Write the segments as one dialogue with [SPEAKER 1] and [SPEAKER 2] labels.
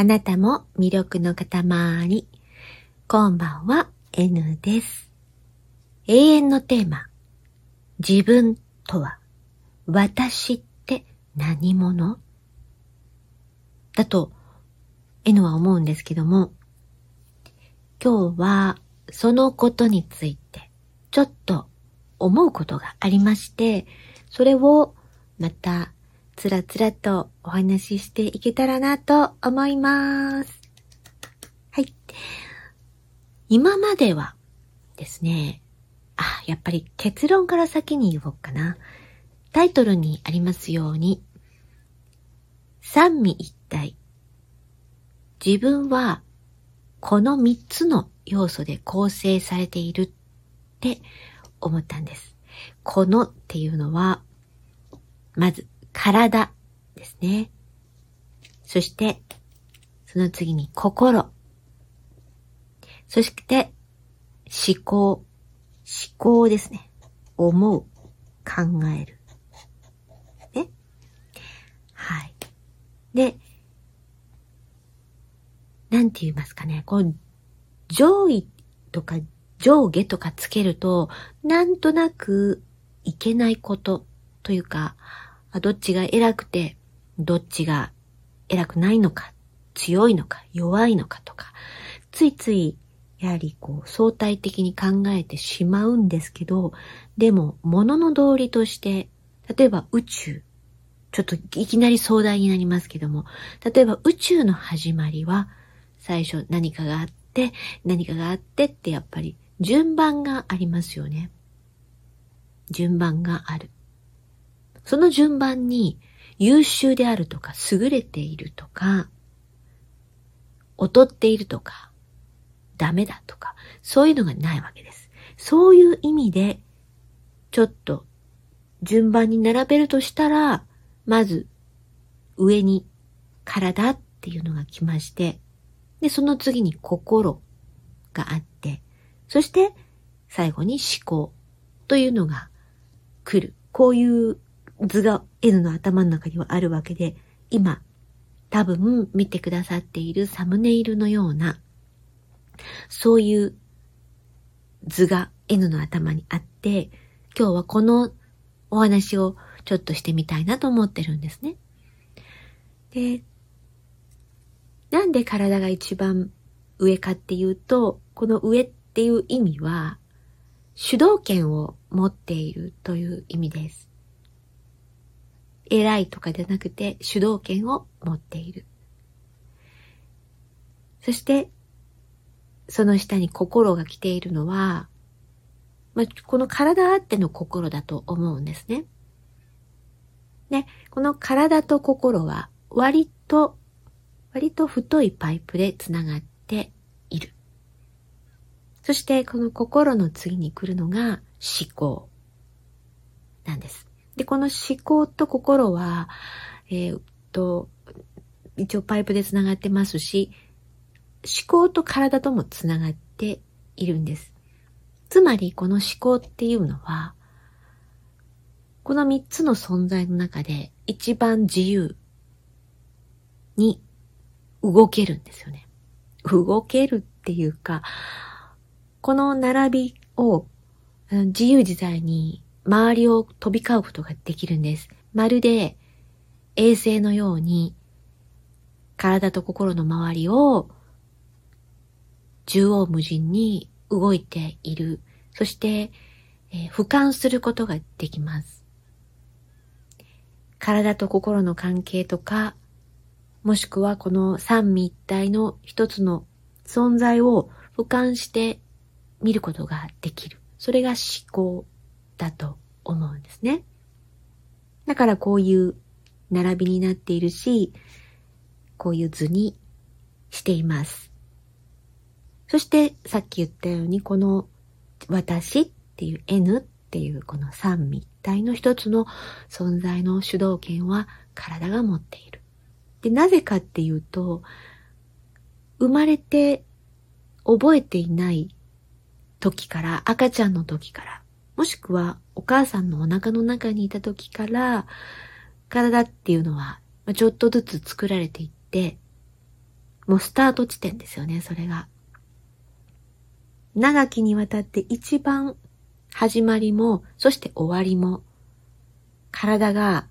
[SPEAKER 1] あなたも魅力の塊。こんばんは、N です。永遠のテーマ。自分とは、私って何者？だと、N は思うんですけども、今日はそのことについて、ちょっと思うことがありまして、それをまたつらつらとお話ししていけたらなと思います。はい。今まではですね、あ、やっぱり結論から先に言おうかな。タイトルにありますように、三位一体。自分はこの三つの要素で構成されているって思ったんです。このっていうのは、まず体ですね。そして、その次に心。そして、思考。思考ですね。思う。考える。ね。はい。で、なんて言いますかね。こう、上位とか上下とかつけると、なんとなくいけないことというか、どっちが偉くて、どっちが偉くないのか、強いのか、弱いのかとか、ついつい、やはりこう、相対的に考えてしまうんですけど、でも、物の道理として、例えば宇宙、ちょっといきなり壮大になりますけども、例えば宇宙の始まりは、最初何かがあって、何かがあってってやっぱり順番がありますよね。順番がある。その順番に優秀であるとか優れているとか、劣っているとか、ダメだとか、そういうのがないわけです。そういう意味で、ちょっと順番に並べるとしたら、まず上に体っていうのが来まして、で、その次に心があって、そして最後に思考というのが来る。こういう図が N の頭の中にはあるわけで、今、多分見てくださっているサムネイルのような、そういう図が N の頭にあって、今日はこのお話をちょっとしてみたいなと思ってるんですね。で、なんで体が一番上かっていうと、この上っていう意味は、主導権を持っているという意味です。偉いとかじゃなくて主導権を持っている。そして、その下に心が来ているのは、まあ、この体あっての心だと思うんですね。で、この体と心は割と、割と太いパイプでつながっている。そしてこの心の次に来るのが思考なんです。で、この思考と心は、えー、っと、一応パイプで繋がってますし、思考と体とも繋がっているんです。つまり、この思考っていうのは、この三つの存在の中で一番自由に動けるんですよね。動けるっていうか、この並びを自由自在に周りを飛び交うことができるんです。まるで衛星のように体と心の周りを縦横無尽に動いている。そして、えー、俯瞰することができます。体と心の関係とか、もしくはこの三位一体の一つの存在を俯瞰して見ることができる。それが思考だと思うんですね。だからこういう並びになっているし、こういう図にしています。そしてさっき言ったようにこの私っていう N っていうこの三位一体の一つの存在の主導権は体が持っている。で、なぜかっていうと、生まれて覚えていない時から、赤ちゃんの時から、もしくはお母さんのお腹の中にいた時から、体っていうのはちょっとずつ作られていって、もうスタート地点ですよね、それが。長きにわたって一番始まりも、そして終わりも、体が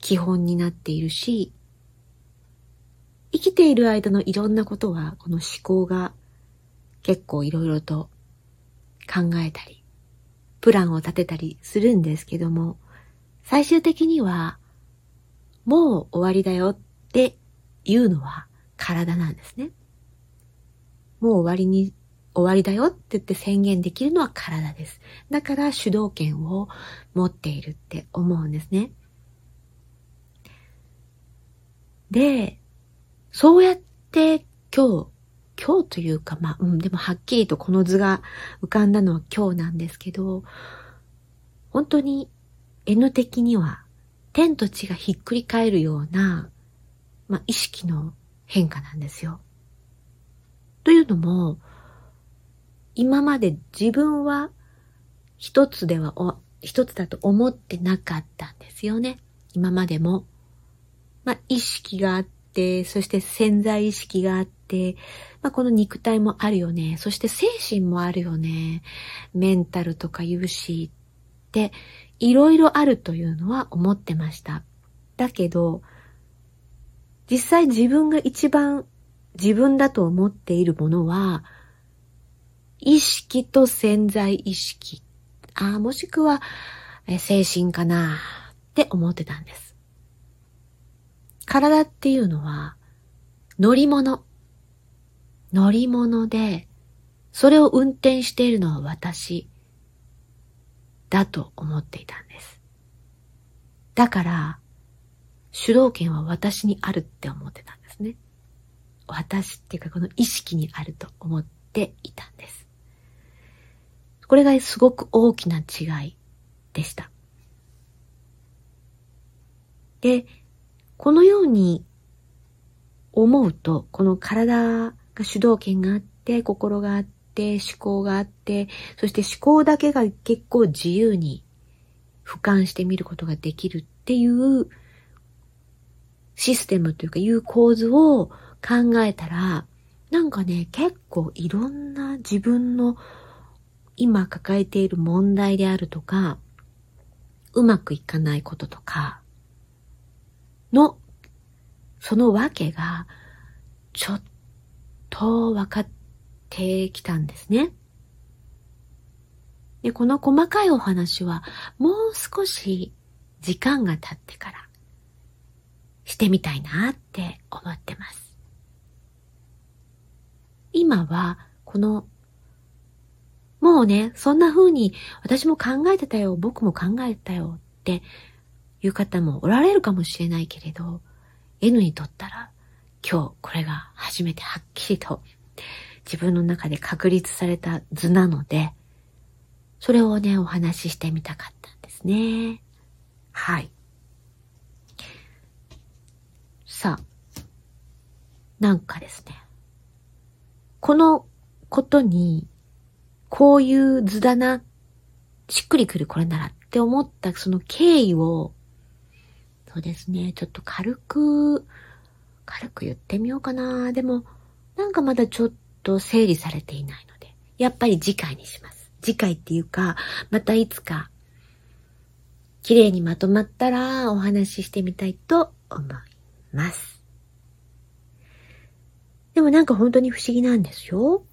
[SPEAKER 1] 基本になっているし、生きている間のいろんなことは、この思考が結構いろいろと考えたり、プランを立てたりするんですけども、最終的には、もう終わりだよっていうのは体なんですね。もう終わりに、終わりだよって言って宣言できるのは体です。だから主導権を持っているって思うんですね。で、そうやって今日、今日というか、まあ、うん、でもはっきりとこの図が浮かんだのは今日なんですけど、本当に N 的には天と地がひっくり返るような、まあ、意識の変化なんですよ。というのも、今まで自分は一つでは、一つだと思ってなかったんですよね。今までも。まあ、意識があって、そして潜在意識があって、まあ、この肉体もあるよね。そして精神もあるよね。メンタルとか有志って、いろいろあるというのは思ってました。だけど、実際自分が一番自分だと思っているものは、意識と潜在意識。あもしくは、精神かなって思ってたんです。体っていうのは乗り物。乗り物で、それを運転しているのは私だと思っていたんです。だから、主導権は私にあるって思ってたんですね。私っていうかこの意識にあると思っていたんです。これがすごく大きな違いでした。で、このように思うと、この体が主導権があって、心があって、思考があって、そして思考だけが結構自由に俯瞰してみることができるっていうシステムというかいう構図を考えたら、なんかね、結構いろんな自分の今抱えている問題であるとか、うまくいかないこととか、の、そのわけが、ちょっと分かってきたんですね。で、この細かいお話は、もう少し時間が経ってから、してみたいなって思ってます。今は、この、もうね、そんな風に私も考えてたよ、僕も考えてたよっていう方もおられるかもしれないけれど、N にとったら今日これが初めてはっきりと自分の中で確立された図なので、それをね、お話ししてみたかったんですね。はい。さあ、なんかですね、このことに、こういう図だな、しっくりくるこれならって思ったその経緯をそうですね。ちょっと軽く、軽く言ってみようかな。でも、なんかまだちょっと整理されていないので、やっぱり次回にします。次回っていうか、またいつか、綺麗にまとまったらお話ししてみたいと思います。でもなんか本当に不思議なんですよ。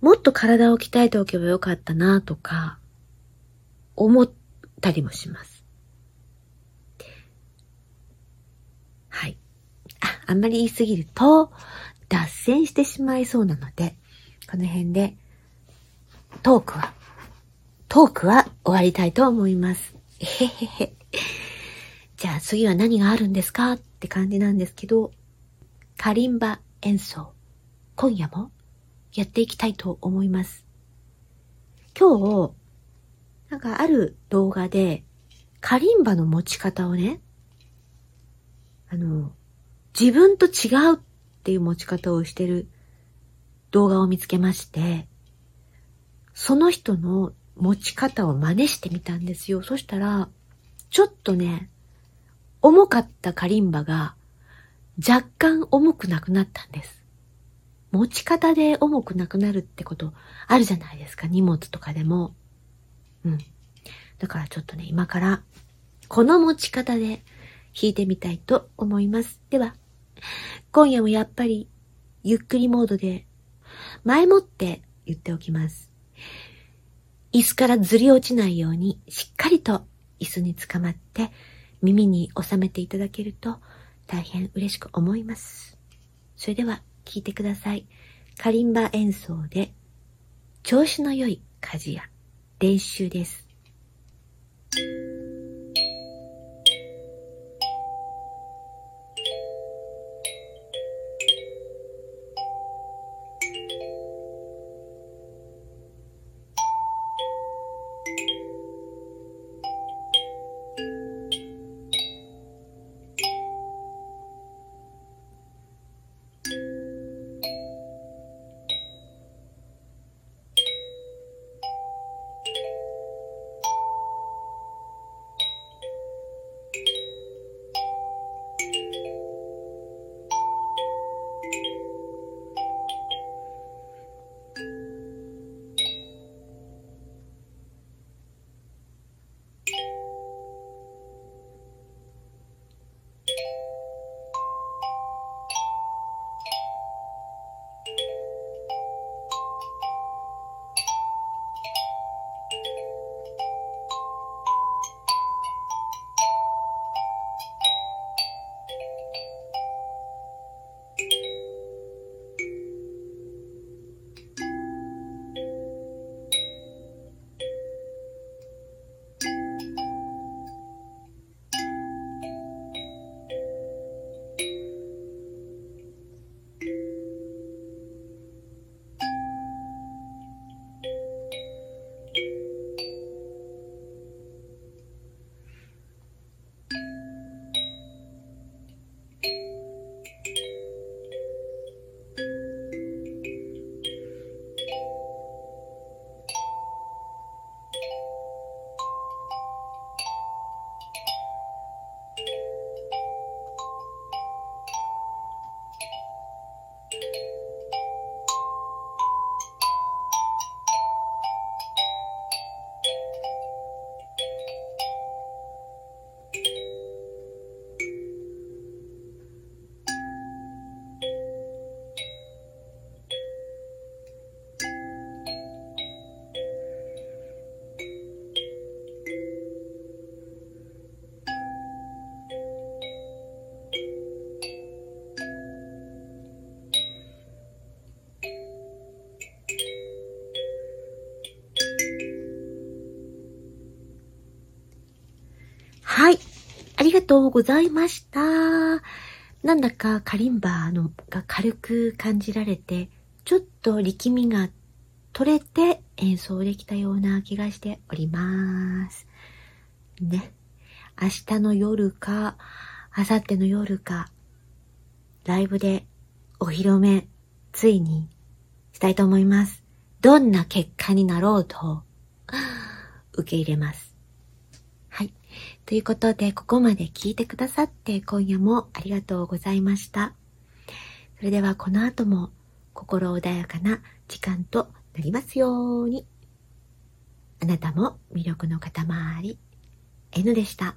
[SPEAKER 1] もっと体を鍛えておけばよかったなとか、思ったりもします。はい。あ、あんまり言いすぎると脱線してしまいそうなので、この辺でトークは、トークは終わりたいと思います。えへへへ。じゃあ次は何があるんですかって感じなんですけど、カリンバ演奏、今夜もやっていきたいと思います。今日、なんかある動画で、カリンバの持ち方をね、あの、自分と違うっていう持ち方をしてる動画を見つけまして、その人の持ち方を真似してみたんですよ。そしたら、ちょっとね、重かったカリンバが若干重くなくなったんです。持ち方で重くなくなるってことあるじゃないですか。荷物とかでも。うん。だからちょっとね、今からこの持ち方で弾いてみたいと思います。では、今夜もやっぱりゆっくりモードで前もって言っておきます。椅子からずり落ちないようにしっかりと椅子につかまって耳に収めていただけると大変嬉しく思います。それでは聴いてください。カリンバ演奏で調子の良い鍛冶屋練習です。ありがとうございました。なんだかカリンバのが軽く感じられて、ちょっと力みが取れて演奏できたような気がしております。ね。明日の夜か、明後日の夜か、ライブでお披露目、ついにしたいと思います。どんな結果になろうと、受け入れます。ということで、ここまで聞いてくださって今夜もありがとうございました。それではこの後も心穏やかな時間となりますように。あなたも魅力の塊 N でした。